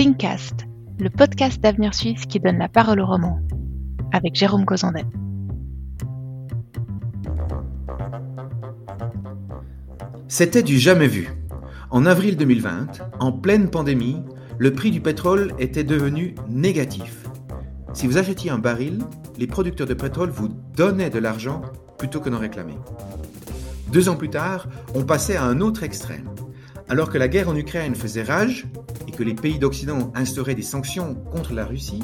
Thinkcast, le podcast d'avenir suisse qui donne la parole au roman, avec Jérôme Cozandel. C'était du jamais vu. En avril 2020, en pleine pandémie, le prix du pétrole était devenu négatif. Si vous achetiez un baril, les producteurs de pétrole vous donnaient de l'argent plutôt que d'en réclamer. Deux ans plus tard, on passait à un autre extrême. Alors que la guerre en Ukraine faisait rage que les pays d'Occident instauraient des sanctions contre la Russie,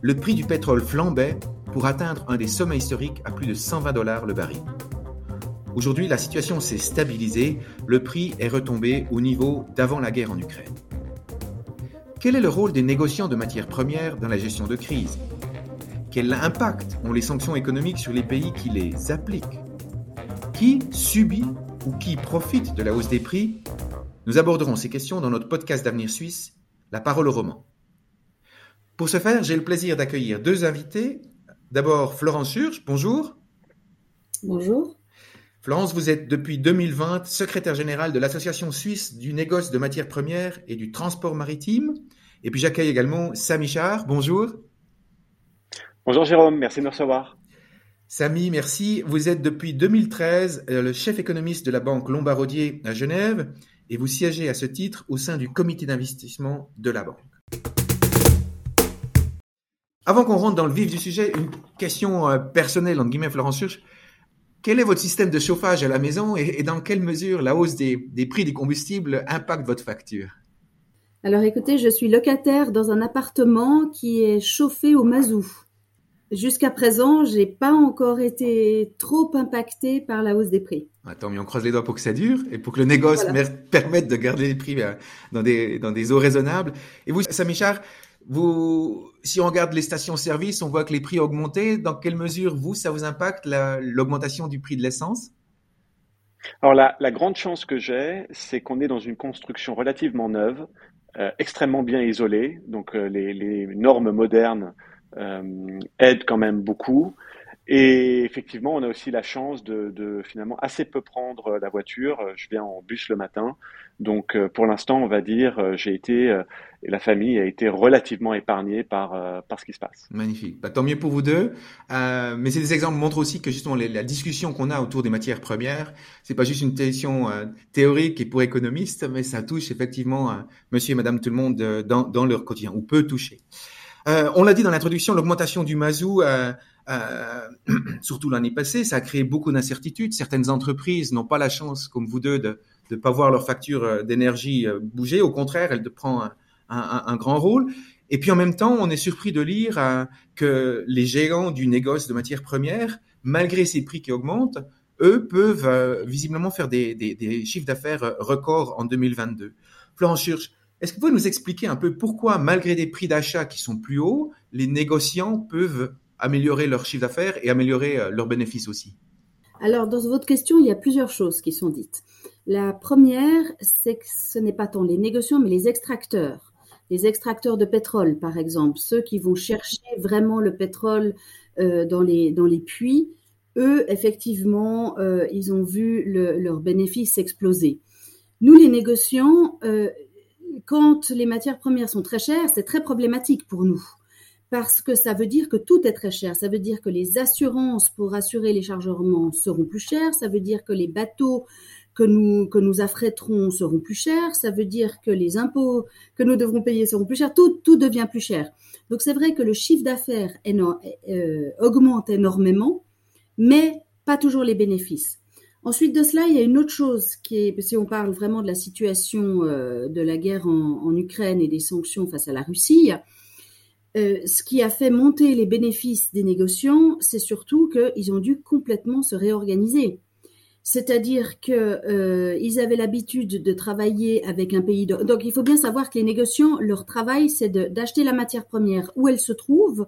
le prix du pétrole flambait pour atteindre un des sommets historiques à plus de 120 dollars le baril. Aujourd'hui, la situation s'est stabilisée, le prix est retombé au niveau d'avant la guerre en Ukraine. Quel est le rôle des négociants de matières premières dans la gestion de crise? Quel impact ont les sanctions économiques sur les pays qui les appliquent? Qui subit ou qui profite de la hausse des prix Nous aborderons ces questions dans notre podcast d'avenir suisse, La parole au roman. Pour ce faire, j'ai le plaisir d'accueillir deux invités. D'abord, Florence Surge, bonjour. Bonjour. Florence, vous êtes depuis 2020 secrétaire générale de l'Association suisse du négoce de matières premières et du transport maritime. Et puis j'accueille également Samy Char. Bonjour. Bonjour Jérôme, merci de me recevoir. Samy, merci. Vous êtes depuis 2013 euh, le chef économiste de la banque Lombardier à Genève et vous siégez à ce titre au sein du comité d'investissement de la banque. Avant qu'on rentre dans le vif du sujet, une question euh, personnelle, entre guillemets, Florence. Quel est votre système de chauffage à la maison et, dans quelle mesure la hausse des, prix des combustibles impacte votre facture? Alors écoutez, je suis locataire dans un appartement qui est chauffé au mazout. Jusqu'à présent, j'ai pas encore été trop impacté par la hausse des prix. Attends, mais on croise les doigts pour que ça dure et pour que le négoce permette de garder les prix euh, dans des, dans des eaux raisonnables. Et vous, Samichard, vous, si on regarde les stations-service, on voit que les prix ont augmenté. Dans quelle mesure, vous, ça vous impacte l'augmentation du prix de l'essence? Alors, la, la, grande chance que j'ai, c'est qu'on est dans une construction relativement neuve, euh, extrêmement bien isolée. Donc, euh, les, les, normes modernes euh, aident quand même beaucoup. Et effectivement, on a aussi la chance de, de, finalement assez peu prendre la voiture. Je viens en bus le matin. Donc, pour l'instant, on va dire, j'ai été la famille a été relativement épargnée par, euh, par ce qui se passe. Magnifique. Bah, tant mieux pour vous deux. Euh, mais ces exemples montrent aussi que justement la discussion qu'on a autour des matières premières, c'est pas juste une question euh, théorique et pour économistes, mais ça touche effectivement monsieur et madame tout le monde dans, dans leur quotidien, ou peut toucher. On l'a dit dans l'introduction, l'augmentation du mazout, surtout l'année passée, ça a créé beaucoup d'incertitudes. Certaines entreprises n'ont pas la chance, comme vous deux, de ne pas voir leur facture d'énergie bouger. Au contraire, elle prend un, grand rôle. Et puis en même temps, on est surpris de lire euh, que les géants du négoce de matières premières, malgré ces prix qui augmentent, eux peuvent euh, visiblement faire des, chiffres d'affaires euh, records en 2022. Florence Church, est-ce que vous pouvez nous expliquer un peu pourquoi, malgré des prix d'achat qui sont plus hauts, les négociants peuvent améliorer leur chiffre d'affaires et améliorer leurs bénéfices aussi? Alors, dans votre question, il y a plusieurs choses qui sont dites. La première, c'est que ce n'est pas tant les négociants, mais les extracteurs les extracteurs de pétrole, par exemple, ceux qui vont chercher vraiment le pétrole euh, dans, les, dans les puits, eux, effectivement, euh, ils ont vu leurs bénéfices exploser. Nous, les négociants, euh, quand les matières premières sont très chères, c'est très problématique pour nous. Parce que ça veut dire que tout est très cher. Ça veut dire que les assurances pour assurer les chargements seront plus chères. Ça veut dire que les bateaux que nous, que nous affrèterons seront plus chers, ça veut dire que les impôts que nous devrons payer seront plus chers, tout, tout devient plus cher. Donc c'est vrai que le chiffre d'affaires euh, augmente énormément, mais pas toujours les bénéfices. Ensuite de cela, il y a une autre chose qui est, si on parle vraiment de la situation euh, de la guerre en, en, Ukraine et des sanctions face à la Russie, euh, ce qui a fait monter les bénéfices des négociants, c'est surtout qu'ils ont dû complètement se réorganiser. C'est-à-dire que euh, avaient l'habitude de travailler avec un pays. Donc il faut bien savoir que les négociants, leur travail, c'est d'acheter la matière première où elle se trouve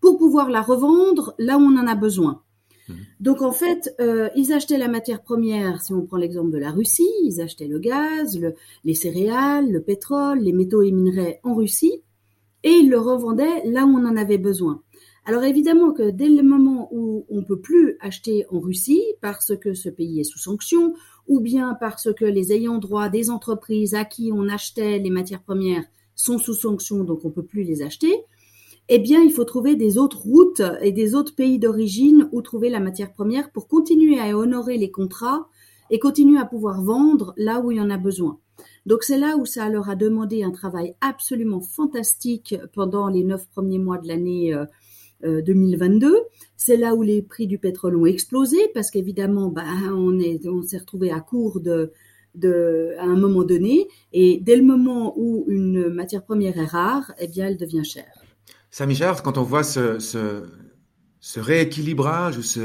pour pouvoir la revendre là où on en a besoin. Mmh. Donc en fait, euh, ils achetaient la matière première, si on prend l'exemple de la Russie, ils achetaient le gaz, le, les céréales, le pétrole, les métaux et minerais en Russie, et ils le revendaient là où on en avait besoin. Alors évidemment que dès le moment où on peut plus acheter en Russie parce que ce pays est sous sanction, ou bien parce que les ayants droit des entreprises à qui on achetait les matières premières sont sous sanction, donc on peut plus les acheter, eh bien, il faut trouver des autres routes et des autres pays d'origine où trouver la matière première pour continuer à honorer les contrats et continuer à pouvoir vendre là où il y en a besoin. Donc c'est là où ça leur a demandé un travail absolument fantastique pendant les neuf premiers mois de l'année 2022. Euh, euh, c'est là où les prix du pétrole ont explosé parce qu'évidemment, ben, on on s'est retrouvé à court de, de, à un moment donné. Et dès le moment où une matière première est rare, eh bien, elle devient chère. Samy Jard, quand on voit ce, ce, ce rééquilibrage ou ce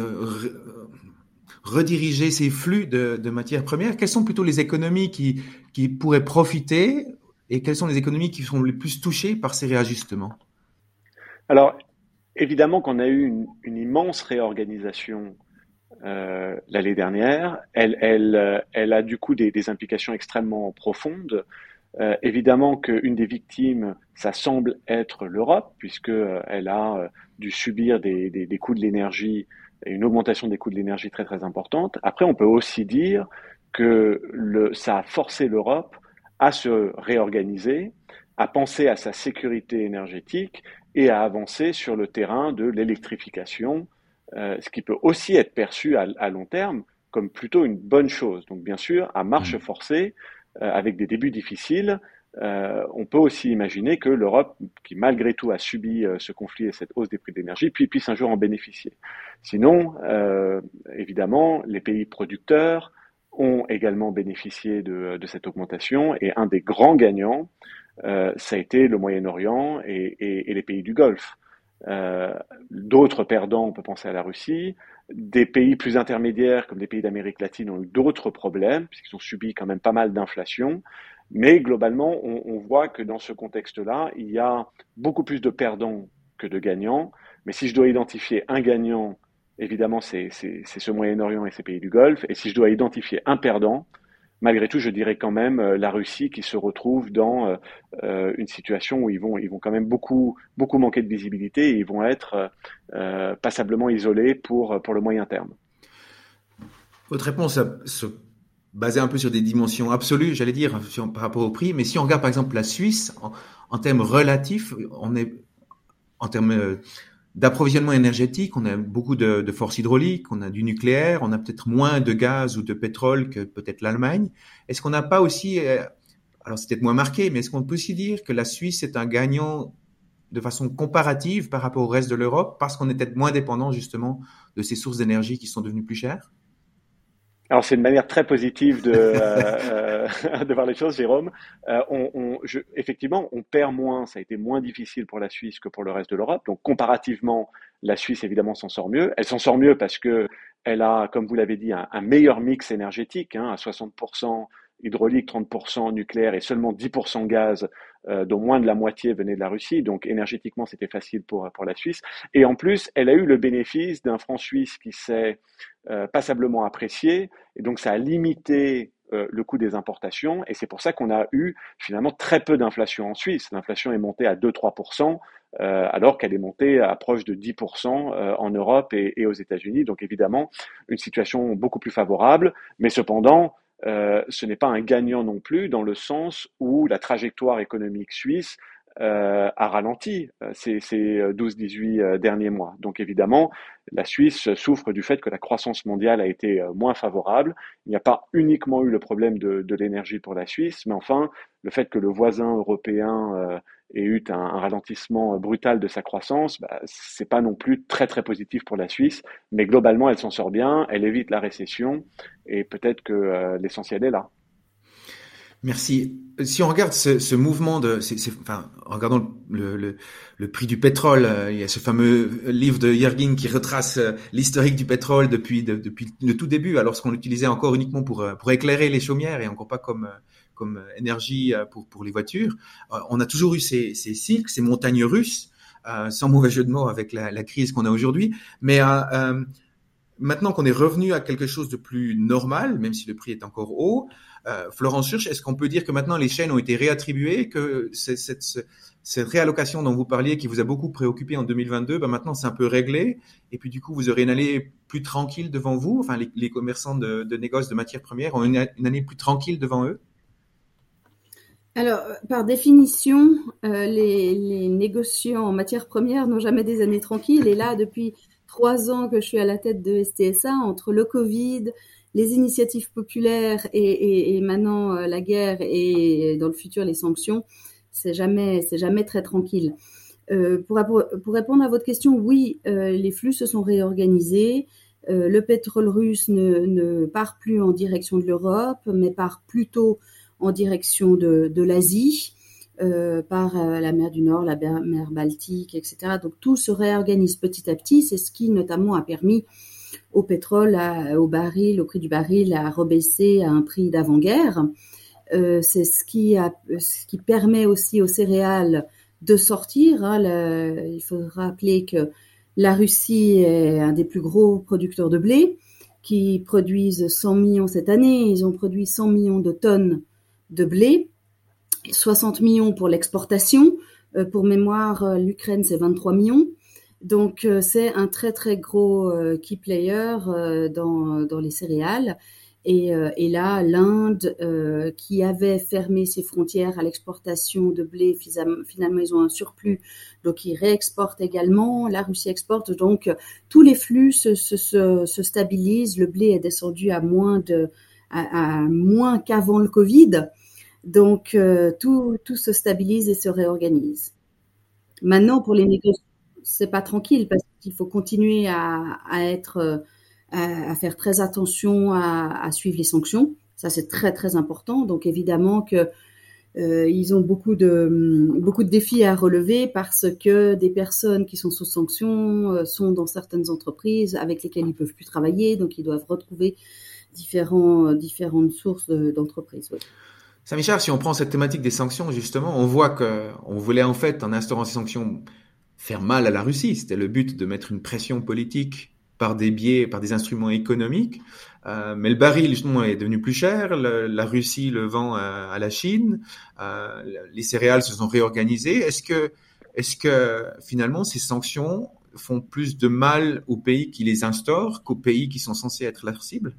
rediriger ces flux de, matières premières, quelles sont plutôt les économies qui, pourraient profiter et quelles sont les économies qui sont les plus touchées par ces réajustements? Alors, évidemment qu'on a eu une, immense réorganisation euh, l'année dernière. Elle, elle, a du coup des implications extrêmement profondes. Euh, évidemment qu'une des victimes, ça semble être l'Europe, puisqu'elle euh, a euh, dû subir des, des, des coûts de l'énergie, une augmentation des coûts de l'énergie très très importante. Après, on peut aussi dire que le, ça a forcé l'Europe à se réorganiser, à penser à sa sécurité énergétique et à avancer sur le terrain de l'électrification, euh, ce qui peut aussi être perçu à, à, long terme comme plutôt une bonne chose. Donc bien sûr, à marche mmh. forcée, avec des débuts difficiles, euh, on peut aussi imaginer que l'Europe, qui malgré tout a subi euh, ce conflit et cette hausse des prix de l'énergie, puis puisse un jour en bénéficier. Sinon, euh, évidemment, les pays producteurs ont également bénéficié de, cette augmentation et un des grands gagnants, euh, ça a été le Moyen-Orient et, les pays du Golfe. D'autres perdants, on peut penser à la Russie, des pays plus intermédiaires, comme des pays d'Amérique latine, ont eu d'autres problèmes, puisqu'ils ont subi quand même pas mal d'inflation. Mais globalement, on, on, voit que dans ce contexte-là, il y a beaucoup plus de perdants que de gagnants. Mais si je dois identifier un gagnant, évidemment, c'est ce Moyen-Orient et ces pays du Golfe. Et si je dois identifier un perdant, malgré tout, je dirais quand même euh, la Russie qui se retrouve dans euh, euh, une situation où ils vont, ils vont quand même beaucoup, beaucoup manquer de visibilité et ils vont être passablement isolés pour, pour le moyen terme. Votre réponse se basée un peu sur des dimensions absolues, j'allais dire, par rapport au prix. Mais si on regarde par exemple la Suisse, en, en termes relatifs, on est en termes d'approvisionnement énergétique, on a beaucoup de, de forces hydrauliques, on a du nucléaire, on a peut-être moins de gaz ou de pétrole que peut-être l'Allemagne. Est-ce qu'on n'a pas aussi, euh, alors c'est peut-être moins marqué, mais est-ce qu'on peut aussi dire que la Suisse est un gagnant de façon comparative par rapport au reste de l'Europe parce qu'on est peut-être moins dépendant justement de ces sources d'énergie qui sont devenues plus chères? Alors c'est une manière très positive de, euh, euh, voir les choses, Jérôme. Euh, effectivement, on perd moins, ça a été moins difficile pour la Suisse que pour le reste de l'Europe. Donc comparativement, la Suisse évidemment s'en sort mieux. Elle s'en sort mieux parce que elle a, comme vous l'avez dit, un, un, meilleur mix énergétique, hein, à 60% hydraulique, 30% nucléaire et seulement 10% gaz, euh, dont moins de la moitié venait de la Russie. Donc énergétiquement, c'était facile pour, pour la Suisse. Et en plus, elle a eu le bénéfice d'un franc suisse qui s'est euh, passablement apprécié. Et donc ça a limité euh, le coût des importations. Et c'est pour ça qu'on a eu finalement très peu d'inflation en Suisse. L'inflation est montée à 2-3%. Euh, alors qu'elle est montée à proche de 10% euh, en Europe et, et aux États-Unis. Donc évidemment, une situation beaucoup plus favorable, mais cependant, euh, ce n'est pas un gagnant non plus dans le sens où la trajectoire économique suisse euh, a ralenti euh, ces, ces 12-18 euh, derniers mois. Donc évidemment, la Suisse souffre du fait que la croissance mondiale a été moins favorable. Il n'y a pas uniquement eu le problème de, de l'énergie pour la Suisse, mais enfin, le fait que le voisin européen ait eu un, ralentissement brutal de sa croissance, bah, c'est pas non plus très très positif pour la Suisse, mais globalement, elle s'en sort bien, elle évite la récession, et peut-être que euh, l'essentiel est là. Merci. Si on regarde ce, mouvement de, enfin, en regardant le, prix du pétrole, euh, il y a ce fameux livre de Yergin qui retrace euh, l'historique du pétrole depuis, de, depuis le tout début, alors qu'on l'utilisait encore uniquement pour, pour éclairer les chaumières et encore pas comme, comme énergie pour, pour les voitures. On a toujours eu ces, ces cycles, ces montagnes russes, euh, sans mauvais jeu de mots avec la, crise qu'on a aujourd'hui. Mais euh, maintenant qu'on est revenu à quelque chose de plus normal, même si le prix est encore haut, euh, Florence Church, est-ce qu'on peut dire que maintenant les chaînes ont été réattribuées, que cette, réallocation dont vous parliez, qui vous a beaucoup préoccupé en 2022, ben maintenant c'est un peu réglé, et puis du coup vous aurez une année plus tranquille devant vous, enfin les, commerçants de, de de matières premières ont une, une année plus tranquille devant eux? Alors, par définition, les, les, négociants en matière première n'ont jamais des années tranquilles. Et là, depuis trois ans que je suis à la tête de STSA, entre le Covid, les initiatives populaires et, maintenant euh, la guerre et dans le futur les sanctions, c'est jamais, c'est jamais très tranquille. Euh, pour, répondre à votre question, oui, euh, les flux se sont réorganisés. le pétrole russe ne, part plus en direction de l'Europe, mais part plutôt en direction de, l'Asie, par la mer du Nord, la mer Baltique, etc. Donc tout se réorganise petit à petit. C'est ce qui notamment a permis au pétrole, au baril, au prix du baril a rebaissé à un prix d'avant-guerre. Euh, c'est ce qui, a, ce qui permet aussi aux céréales de sortir. Hein. il faut rappeler que la Russie est un des plus gros producteurs de blé, qui produisent 100 millions cette année. Ils ont produit 100 millions de tonnes de blé, 60 millions pour l'exportation. Euh, pour mémoire, euh, l'Ukraine, c'est 23 millions. Donc euh, c'est un très très gros key player dans, dans les céréales. Et, là, l'Inde, qui avait fermé ses frontières à l'exportation de blé, finalement, ils ont un surplus, donc ils réexportent également. La Russie exporte, donc tous les flux se, se, se, stabilisent. Le blé est descendu à moins de à moins qu'avant le Covid. Donc tout, tout se stabilise et se réorganise. Maintenant, pour les négociations c'est pas tranquille parce qu'il faut continuer à, être, euh, à, faire très attention à, suivre les sanctions. Ça, c'est très très important. Donc évidemment que euh, ils ont beaucoup de beaucoup de défis à relever parce que des personnes qui sont sous sanctions euh, sont dans certaines entreprises avec lesquelles ils peuvent plus travailler, donc ils doivent retrouver différents différentes sources d'entreprises. Saint-Michel, si on prend cette thématique des sanctions, justement, on voit que on voulait en fait, en instaurant ces sanctions, faire mal à la Russie. C'était le but de mettre une pression politique par des biais, par des instruments économiques. Euh, mais le baril, justement, est devenu plus cher. la Russie le vend à, la Chine. Euh, les céréales se sont réorganisées. Est-ce que, est-ce que finalement ces sanctions font plus de mal aux pays qui les instaurent qu'aux pays qui sont censés être leur cible?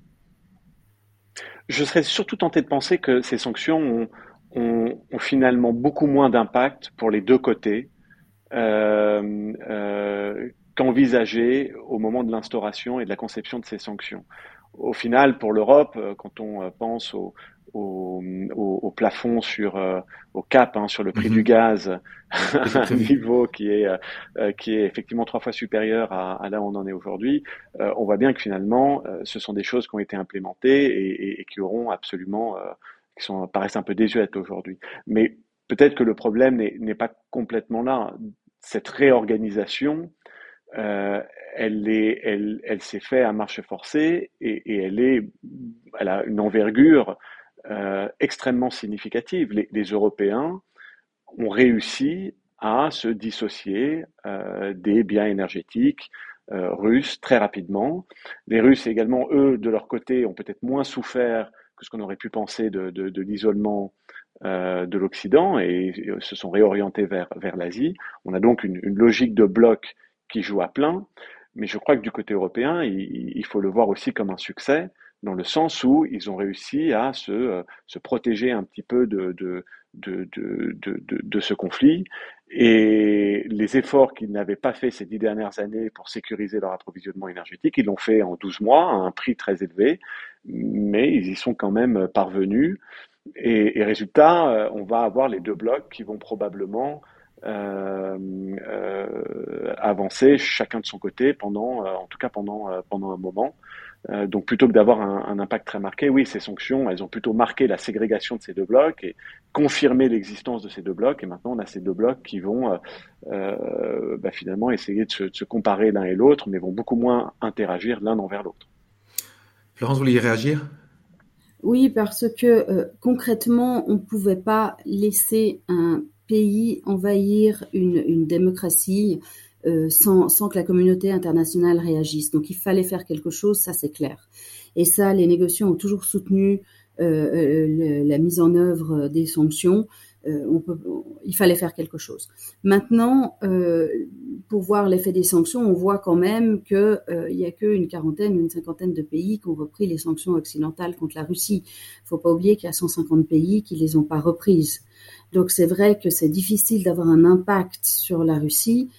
Je serais surtout tenté de penser que ces sanctions ont, finalement beaucoup moins d'impact pour les deux côtés euh, euh, qu'envisagé au moment de l'instauration et de la conception de ces sanctions. Au final, pour l'Europe, euh, quand on pense au, au, au, plafond sur au cap hein, sur le prix du mhm. gaz un niveau qui est qui est effectivement trois fois supérieur à, à là où on en est aujourd'hui. On voit bien que finalement ce sont des choses qui ont été implémentées et, et, qui auront absolument qui sont paraissent un peu désuètes aujourd'hui. Mais peut-être que le problème n'est pas complètement là. Cette réorganisation, euh, elle est, elle, elle s'est faite à marche forcée et, et, elle est, elle a une envergure euh, extrêmement significative. Les, Européens ont réussi à se dissocier euh, des biens énergétiques euh, russes très rapidement. Les Russes également, eux, de leur côté, ont peut-être moins souffert que ce qu'on aurait pu penser de, l'isolement de l'Occident et se sont réorientés vers, vers l'Asie. On a donc une, logique de bloc qui joue à plein, mais je crois que du côté européen, il, faut le voir aussi comme un succès, dans le sens où ils ont réussi à se, euh, se protéger un petit peu de, de, de, de, ce conflit. Et les efforts qu'ils n'avaient pas fait ces dix dernières années pour sécuriser leur approvisionnement énergétique, ils l'ont fait en 12 mois à un prix très élevé, mais ils y sont quand même parvenus. Et, résultat, euh, on va avoir les deux blocs qui vont probablement euh, avancer chacun de son côté pendant, en tout cas pendant, pendant un moment. Donc plutôt que d'avoir un, un, impact très marqué, oui, ces sanctions, elles ont plutôt marqué la ségrégation de ces deux blocs et confirmé l'existence de ces deux blocs. Et maintenant, on a ces deux blocs qui vont bah, finalement essayer de se, de se comparer l'un et l'autre, mais vont beaucoup moins interagir l'un envers l'autre. Florence, vous vouliez réagir? Oui, parce que euh, concrètement, on ne pouvait pas laisser un pays envahir une, une démocratie euh, sans, sans, que la communauté internationale réagisse. Donc il fallait faire quelque chose, ça c'est clair. Et ça, les négociants ont toujours soutenu euh, euh la mise en œuvre des sanctions. Euh, on peut, il fallait faire quelque chose. Maintenant, euh, pour voir l'effet des sanctions, on voit quand même qu'il euh, n'y a qu'une quarantaine, une cinquantaine de pays qui ont repris les sanctions occidentales contre la Russie. Il ne faut pas oublier qu'il y a 150 pays qui les ont pas reprises. Donc c'est vrai que c'est difficile d'avoir un impact sur la Russie,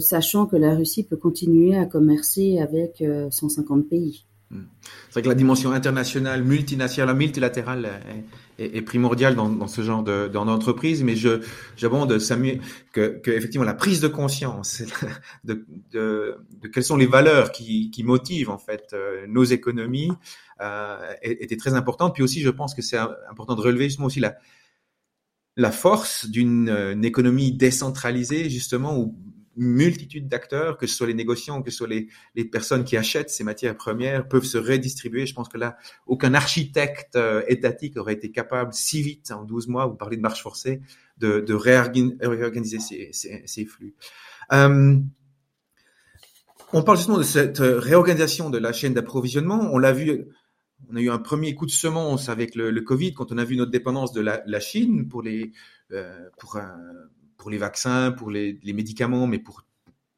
sachant que la Russie peut continuer à commercer avec 150 euh, pays. Hmm. C'est vrai que la dimension internationale, multinationale, multilatérale est, primordiale dans, ce genre d'entreprise, mais j'abonde Samuel que, que, effectivement la prise de conscience de, quelles sont les valeurs qui, motivent en fait euh, nos économies euh, était très importante. Puis aussi, je pense que c'est important de relever justement aussi la la force d'une euh, économie décentralisée justement où multitude d'acteurs, que ce soit les négociants, que ce soit les, personnes qui achètent ces matières premières, peuvent se redistribuer. Je pense que là, aucun architecte euh, étatique aurait été capable si vite, en 12 mois, vous parlez de marche forcée, de, réorganiser ces, flux. Euh, on parle justement de cette réorganisation de la chaîne d'approvisionnement. On l'a vu, on a eu un premier coup de semence avec le, Covid quand on a vu notre dépendance de la, Chine pour les, euh, pour pour les vaccins, pour les, médicaments, mais pour,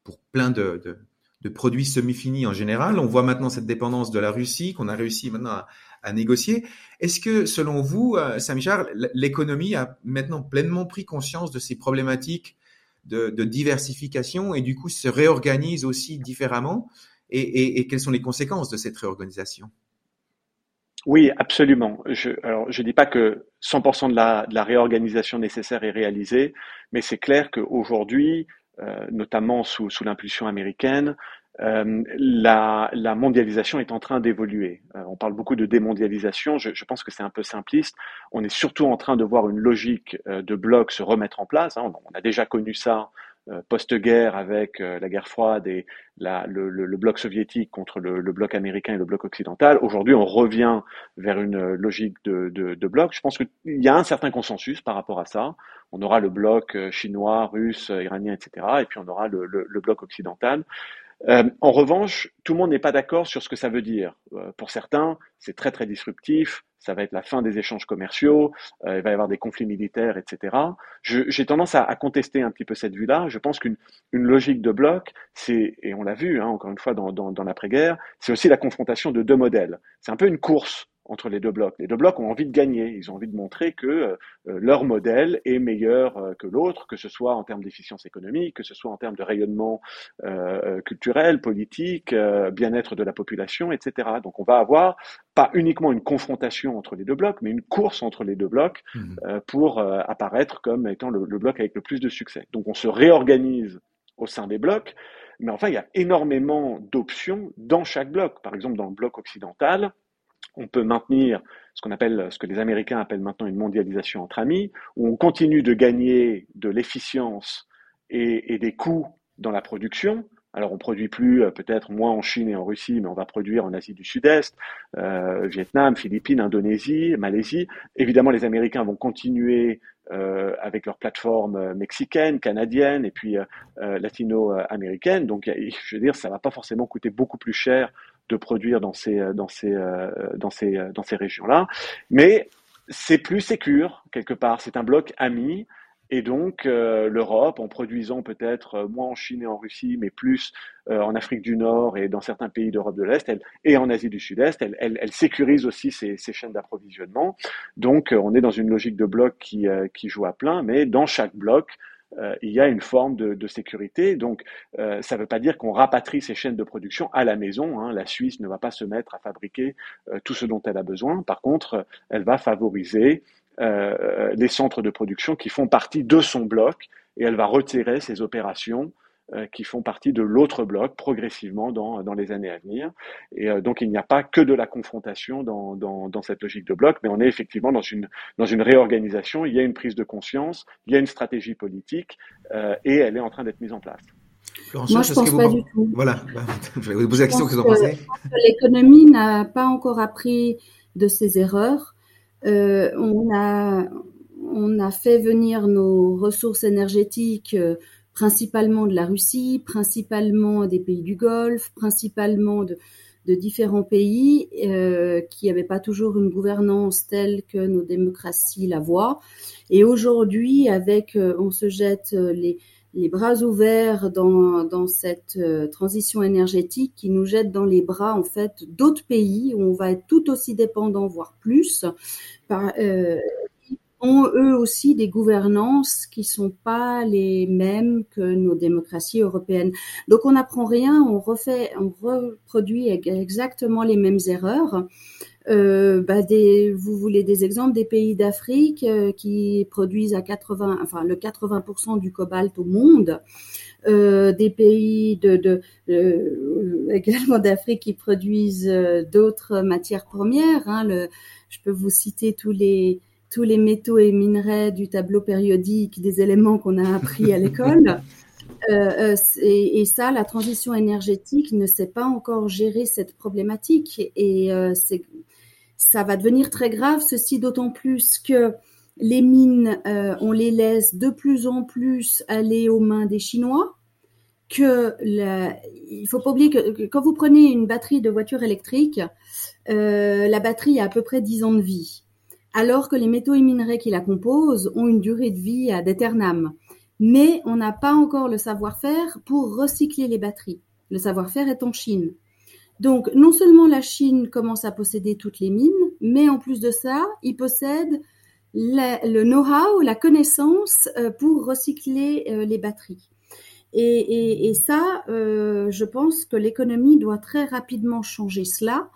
pour plein de, de, produits semi-finis en général. On voit maintenant cette dépendance de la Russie qu'on a réussi maintenant à, négocier. Est-ce que, selon vous, euh, Samy Charles, l'économie a maintenant pleinement pris conscience de ces problématiques de, diversification et du coup se réorganise aussi différemment? Et quelles sont les conséquences de cette réorganisation? Oui, absolument. Je, alors, je dis pas que 100% de la, de la réorganisation nécessaire est réalisée, mais c'est clair qu'aujourd'hui, euh, notamment sous, l'impulsion américaine, euh, la, mondialisation est en train d'évoluer. Euh, on parle beaucoup de démondialisation. Je, pense que c'est un peu simpliste. On est surtout en train de voir une logique euh, de blocs se remettre en place. Hein. On, a déjà connu ça post-guerre avec euh, la guerre froide et la, le, bloc soviétique contre le, bloc américain et le bloc occidental. Aujourd'hui, on revient vers une logique de, de, de bloc. Je pense qu'il y a un certain consensus par rapport à ça. On aura le bloc euh, chinois, russe, iranien, etc. Et puis on aura le bloc occidental. Euh, en revanche, tout le monde n'est pas d'accord sur ce que ça veut dire. Euh, pour certains, c'est très très disruptif, ça va être la fin des échanges commerciaux, euh, il va y avoir des conflits militaires, etc. J'ai tendance à, contester un petit peu cette vue-là. Je pense qu'une une logique de bloc, c'est, et on l'a vu hein, encore une fois dans l'après-guerre, c'est aussi la confrontation de deux modèles. C'est un peu une course entre les deux blocs. Les deux blocs ont envie de gagner, ils ont envie de montrer que euh, leur modèle est meilleur euh, que l'autre, que ce soit en termes d'efficience économique, que ce soit en termes de rayonnement euh, culturel, politique, bien-être de la population, etc. Donc on va avoir pas uniquement une confrontation entre les deux blocs, mais une course entre les deux blocs mmh. pour apparaître comme étant le, le bloc avec le plus de succès. Donc on se réorganise au sein des blocs, mais enfin il y a énormément d'options dans chaque bloc. Par exemple dans le bloc occidental, on peut maintenir ce qu'on appelle, ce que les Américains appellent maintenant une mondialisation entre amis, où on continue de gagner de l'efficience et, des coûts dans la production. Alors on produit plus euh, peut-être moins en Chine et en Russie, mais on va produire en Asie du Sud-Est, euh, Vietnam, Philippines, Indonésie, Malaisie. Évidemment, les Américains vont continuer euh, avec leurs plateformes mexicaines, canadiennes et puis latino-américaines. Donc, je veux dire, ça va pas forcément coûter beaucoup plus cher de produire dans ces, euh, dans ces, euh, dans ces, euh, dans ces régions-là. Mais c'est plus sécure, quelque part. C'est un bloc ami. Et donc, l'Europe, en produisant peut-être moins en Chine et en Russie, mais plus en Afrique du Nord et dans certains pays d'Europe de l'Est et en Asie du Sud-Est, elle, elle, sécurise aussi ces chaînes d'approvisionnement. Donc, on est dans une logique de bloc qui, qui joue à plein, mais dans chaque bloc, euh, il y a une forme de, sécurité. Donc, euh, ça ne veut pas dire qu'on rapatrie ces chaînes de production à la maison. Hein. La Suisse ne va pas se mettre à fabriquer euh, tout ce dont elle a besoin. Par contre, elle va favoriser les centres de production qui font partie de son bloc et elle va retirer ces opérations euh, qui font partie de l'autre bloc progressivement dans, dans les années à venir. Et euh, donc il n'y a pas que de la confrontation dans, dans, dans, cette logique de bloc, mais on est effectivement dans une, dans une réorganisation, il y a une prise de conscience, il y a une stratégie politique euh, et elle est en train d'être mise en place. Moi, je ne pense pas du tout. Voilà, je vais vous poser la question que vous en pensez? L'économie n'a pas encore appris de ses erreurs. Euh, on, a, on a fait venir nos ressources énergétiques principalement de la Russie, principalement des pays du Golfe, principalement de, de différents pays euh, qui n'avaient pas toujours une gouvernance telle que nos démocraties la voient. Et aujourd'hui, avec, euh, on se jette euh, les, les bras ouverts dans, dans cette euh, transition énergétique qui nous jette dans les bras en fait d'autres pays où on va être tout aussi dépendant, voire plus, par, ont eux aussi des gouvernances qui sont pas les mêmes que nos démocraties européennes. Donc on n'apprend rien, on refait, on reproduit exactement les mêmes erreurs. Euh, bah vous voulez des exemples des pays d'Afrique euh, qui produisent à 80, enfin le 80% du cobalt au monde, euh, des pays également d'Afrique qui produisent d'autres matières premières. Hein, je peux vous citer tous les tous les métaux et minerais du tableau périodique, des éléments qu'on a appris à l'école. Euh, et, et, ça, la transition énergétique ne sait pas encore gérer cette problématique. Et euh, ça va devenir très grave, ceci d'autant plus que les mines, euh, on les laisse de plus en plus aller aux mains des Chinois. Que la, il faut pas oublier que, quand vous prenez une batterie de voiture électrique, euh, la batterie a à peu près 10 ans de vie, alors que les métaux et minerais qui la composent ont une durée de vie à d'éternam. Mais on n'a pas encore le savoir-faire pour recycler les batteries. Le savoir-faire est en Chine. Donc, non seulement la Chine commence à posséder toutes les mines, mais en plus de ça, il possède le know-how, la connaissance euh, pour recycler euh, les batteries. Et, ça, euh, je pense que l'économie doit très rapidement changer cela,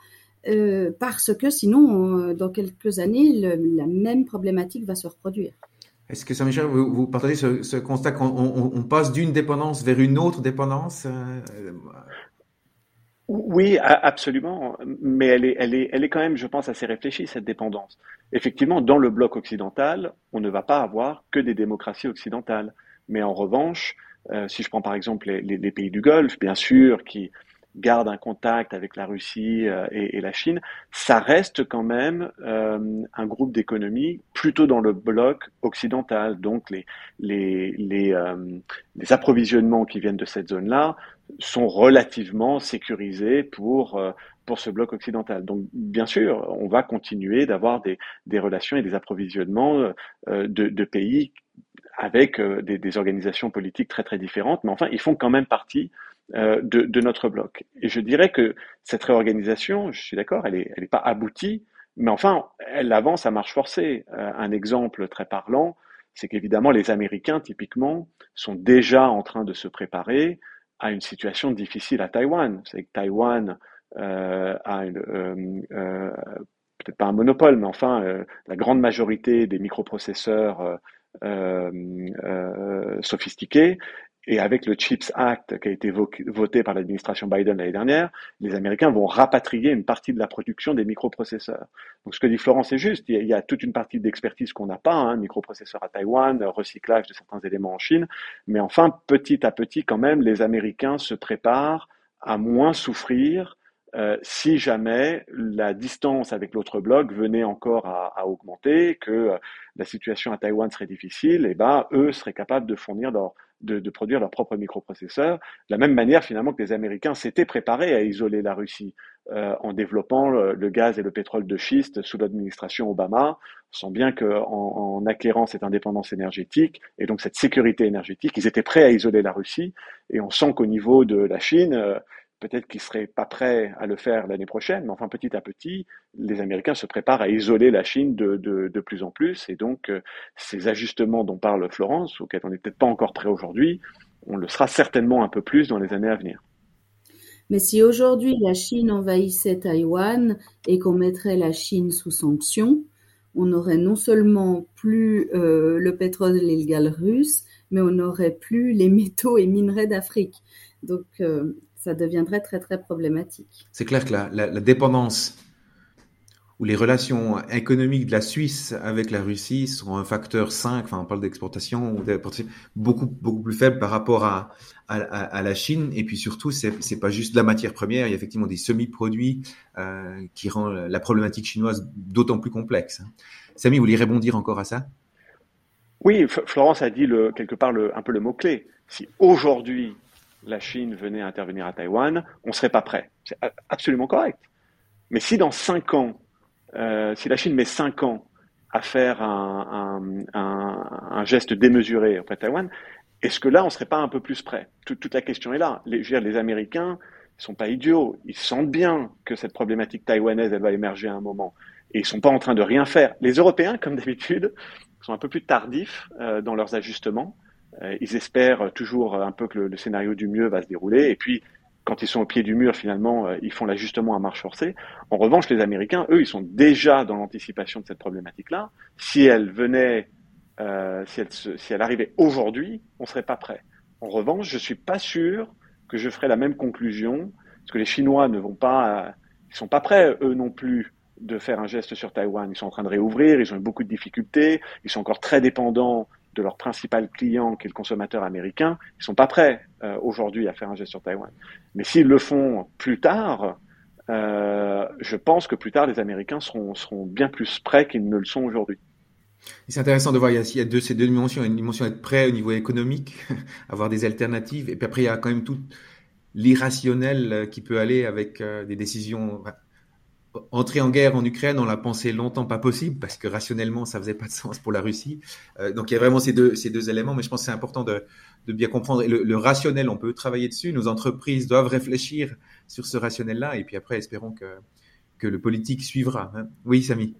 parce que sinon, dans quelques années, la même problématique va se reproduire. Est-ce que Saint-Michel, vous, partagez ce, constat qu'on passe d'une dépendance vers une autre dépendance oui, absolument, mais elle est, elle, est, elle est quand même, je pense, assez réfléchie, cette dépendance. Effectivement, dans le bloc occidental, on ne va pas avoir que des démocraties occidentales. Mais en revanche, euh, si je prends par exemple les, les, pays du Golfe, bien sûr, qui gardent un contact avec la Russie euh, et, la Chine, ça reste quand même euh, un groupe d'économies plutôt dans le bloc occidental. Donc les, les, euh, les approvisionnements qui viennent de cette zone-là sont relativement sécurisés pour, pour ce bloc occidental. Donc, bien sûr, on va continuer d'avoir des, des relations et des approvisionnements de, pays avec des, des, organisations politiques très très différentes, mais enfin, ils font quand même partie de, de, notre bloc. Et je dirais que cette réorganisation, je suis d'accord, elle n'est elle est pas aboutie, mais enfin, elle avance à marche forcée. un exemple très parlant, c'est qu'évidemment, les Américains, typiquement, sont déjà en train de se préparer à une situation difficile à Taïwan. C'est que Taïwan euh, a euh, euh, peut-être pas un monopole, mais enfin euh, la grande majorité des microprocesseurs euh, sophistiqués et avec le CHIPS Act qui a été voté par l'administration Biden l'année dernière, les Américains vont rapatrier une partie de la production des microprocesseurs. Donc ce que dit Florence est juste, il y a, toute une partie d'expertise qu'on n'a pas, hein, microprocesseurs à Taïwan, recyclage de certains éléments en Chine, mais enfin petit à petit quand même, les Américains se préparent à moins souffrir euh, si jamais la distance avec l'autre bloc venait encore à, augmenter, que euh, la situation à Taïwan serait difficile, et ben eux seraient capables de fournir leur de, de, produire leurs propres microprocesseurs, de la même manière finalement que les Américains s'étaient préparés à isoler la Russie euh, en développant le, gaz et le pétrole de schiste sous l'administration Obama. On sent bien qu'en en, acquérant cette indépendance énergétique et donc cette sécurité énergétique, ils étaient prêts à isoler la Russie. Et on sent qu'au niveau de la Chine, euh, peut-être qu'ils seraient pas prêts à le faire l'année prochaine, mais enfin petit à petit, les Américains se préparent à isoler la Chine de, plus en plus, et donc euh, ces ajustements dont parle Florence, auxquels on n'est peut-être pas encore prêt aujourd'hui, on le sera certainement un peu plus dans les années à venir. Mais si aujourd'hui la Chine envahissait Taïwan et qu'on mettrait la Chine sous sanctions, on n'aurait non seulement plus euh, le pétrole illégal russe, mais on n'aurait plus les métaux et minerais d'Afrique. Donc euh, ça deviendrait très très problématique. C'est clair que la, la, dépendance ou les relations économiques de la Suisse avec la Russie sont un facteur 5, enfin on parle d'exportation ou beaucoup beaucoup plus faible par rapport à, à, à la Chine. Et puis surtout, c'est c'est pas juste de la matière première, il y a effectivement des semi-produits euh, qui rend la problématique chinoise d'autant plus complexe. Samy, vous voulez rebondir encore à ça? Oui, Florence a dit le, quelque part le, un peu le mot-clé. Si aujourd'hui la Chine venait intervenir à Taïwan, on ne serait pas prêt. C'est absolument correct. Mais si dans cinq ans, euh, si la Chine met cinq ans à faire un, geste démesuré auprès de Taïwan, est-ce que là, on ne serait pas un peu plus prêt? Toute, la question est là. Les, Américains ne sont pas idiots. Ils sentent bien que cette problématique taïwanaise, elle va émerger à un moment. Et ils ne sont pas en train de rien faire. Les Européens, comme d'habitude, sont un peu plus tardifs dans leurs ajustements. Ils espèrent toujours un peu que le, scénario du mieux va se dérouler. Et puis, quand ils sont au pied du mur, finalement, ils font l'ajustement à marche forcée. En revanche, les Américains, eux, ils sont déjà dans l'anticipation de cette problématique-là. Si elle venait, si, elle si elle arrivait aujourd'hui, on serait pas prêt. En revanche, je suis pas sûr que je ferai la même conclusion, parce que les Chinois ne vont pas, ils sont pas prêts eux non plus de faire un geste sur Taïwan. Ils sont en train de réouvrir, ils ont eu beaucoup de difficultés, ils sont encore très dépendants de leur principal client, qui est le consommateur américain. Ils sont pas prêts euh, aujourd'hui à faire un geste sur Taïwan. Mais s'ils le font plus tard, euh, je pense que plus tard les Américains seront, bien plus prêts qu'ils ne le sont aujourd'hui. C'est intéressant de voir, il y a, deux, ces deux dimensions. Il y a une dimension être prêt au niveau économique, avoir des alternatives. Et puis après, il y a quand même tout l'irrationnel euh, qui peut aller avec des décisions. Entrer en guerre en Ukraine, on l'a pensé longtemps pas possible parce que rationnellement, ça faisait pas de sens pour la Russie. Euh, donc il y a vraiment ces deux, ces deux éléments, mais je pense que c'est important de, de, bien comprendre. Le, rationnel, on peut travailler dessus. Nos entreprises doivent réfléchir sur ce rationnel-là. Et puis après, espérons que, que le politique suivra. Hein. Oui, Samy.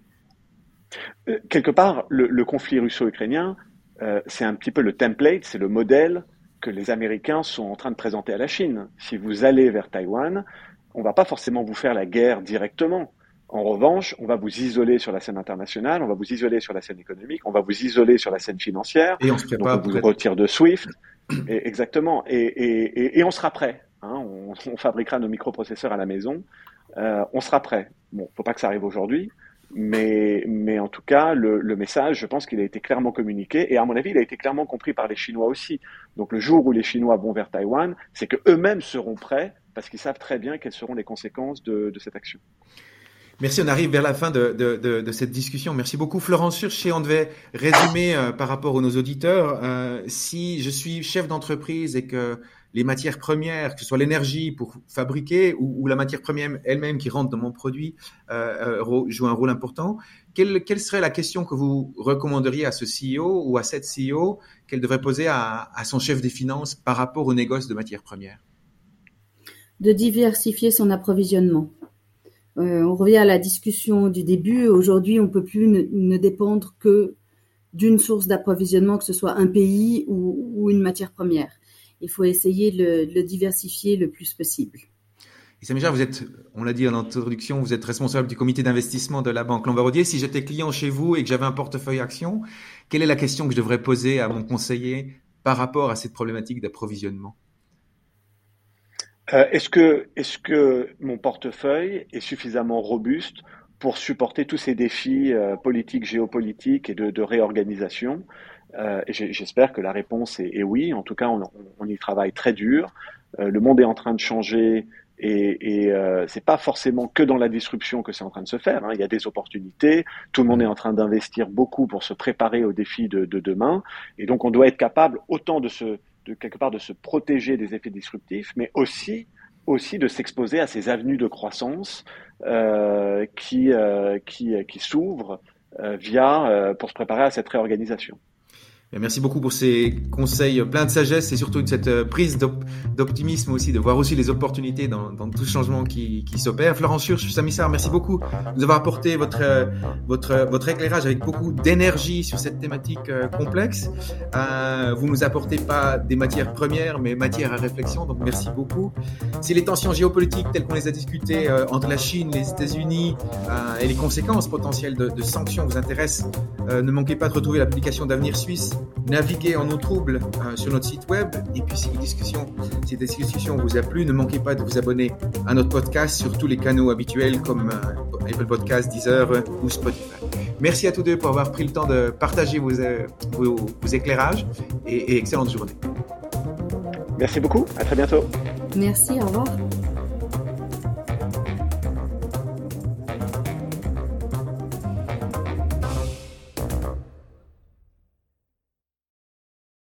Euh, quelque part, le, conflit russo-ukrainien, euh, c'est un petit peu le template, c'est le modèle que les Américains sont en train de présenter à la Chine. Si vous allez vers Taïwan, on va pas forcément vous faire la guerre directement. En revanche, on va vous isoler sur la scène internationale, on va vous isoler sur la scène économique, on va vous isoler sur la scène financière. Et on se prépare. on vous retire de SWIFT. Et, exactement. Et, et, et, on sera prêt. Hein. On, on, fabriquera nos microprocesseurs à la maison. Euh, on sera prêt. Bon, faut pas que ça arrive aujourd'hui. Mais, mais en tout cas, le, le message, je pense qu'il a été clairement communiqué et à mon avis, il a été clairement compris par les Chinois aussi. Donc le jour où les Chinois vont vers Taïwan, c'est que eux-mêmes seront prêts parce qu'ils savent très bien quelles seront les conséquences de, cette action. Merci, on arrive vers la fin de, cette discussion. Merci beaucoup, Florence Surché. On devait résumer euh, par rapport aux nos auditeurs. Euh, si je suis chef d'entreprise et que les matières premières, que ce soit l'énergie pour fabriquer ou, la matière première elle-même qui rentre dans mon produit, euh, joue un rôle important. Quelle, quelle, serait la question que vous recommanderiez à ce CEO ou à cette CEO qu'elle devrait poser à, à, son chef des finances par rapport au négoce de matières premières? De diversifier son approvisionnement. Euh, on revient à la discussion du début. Aujourd'hui, on peut plus ne, dépendre que d'une source d'approvisionnement, que ce soit un pays ou, une matière première il faut essayer de le, diversifier le plus possible. Et vous êtes, on l'a dit en introduction, vous êtes responsable du comité d'investissement de la Banque Lombardier. Si j'étais client chez vous et que j'avais un portefeuille action, quelle est la question que je devrais poser à mon conseiller par rapport à cette problématique d'approvisionnement? Euh, Est-ce que, est que mon portefeuille est suffisamment robuste pour supporter tous ces défis euh, politiques, géopolitiques et de réorganisation euh, j'espère que la réponse est, oui. En tout cas, on, on, y travaille très dur. Euh, le monde est en train de changer et, et euh, c'est pas forcément que dans la disruption que c'est en train de se faire. Hein. Il y a des opportunités. Tout le monde est en train d'investir beaucoup pour se préparer aux défis de, de, demain. Et donc, on doit être capable autant de se, de quelque part, de se protéger des effets disruptifs, mais aussi de s'exposer à ces avenues de croissance euh, qui, euh, qui, s'ouvrent euh, via pour se préparer à cette réorganisation. Merci beaucoup pour ces conseils pleins de sagesse et surtout de cette euh, prise d'optimisme aussi, de voir aussi les opportunités dans, tout changement qui, qui s'opère. Florence Surch, Samissar, merci beaucoup de nous avoir apporté votre, euh, votre, éclairage avec beaucoup d'énergie sur cette thématique euh, complexe. Euh, vous nous apportez pas des matières premières, mais matières à réflexion, donc merci beaucoup. Si les tensions géopolitiques telles qu'on les a discutées entre la Chine, les États-Unis et les conséquences potentielles de, de sanctions vous intéressent, ne manquez pas de retrouver la publication d'Avenir Suisse naviguez en eau trouble euh, sur notre site web. Et puis si, discussion, si cette discussion vous a plu, ne manquez pas de vous abonner à notre podcast sur tous les canaux habituels comme euh, Apple Podcast, Deezer euh, ou Spotify. Merci à tous deux pour avoir pris le temps de partager vos, vos, éclairages et, et excellente journée. Merci beaucoup, à très bientôt. Merci, au revoir.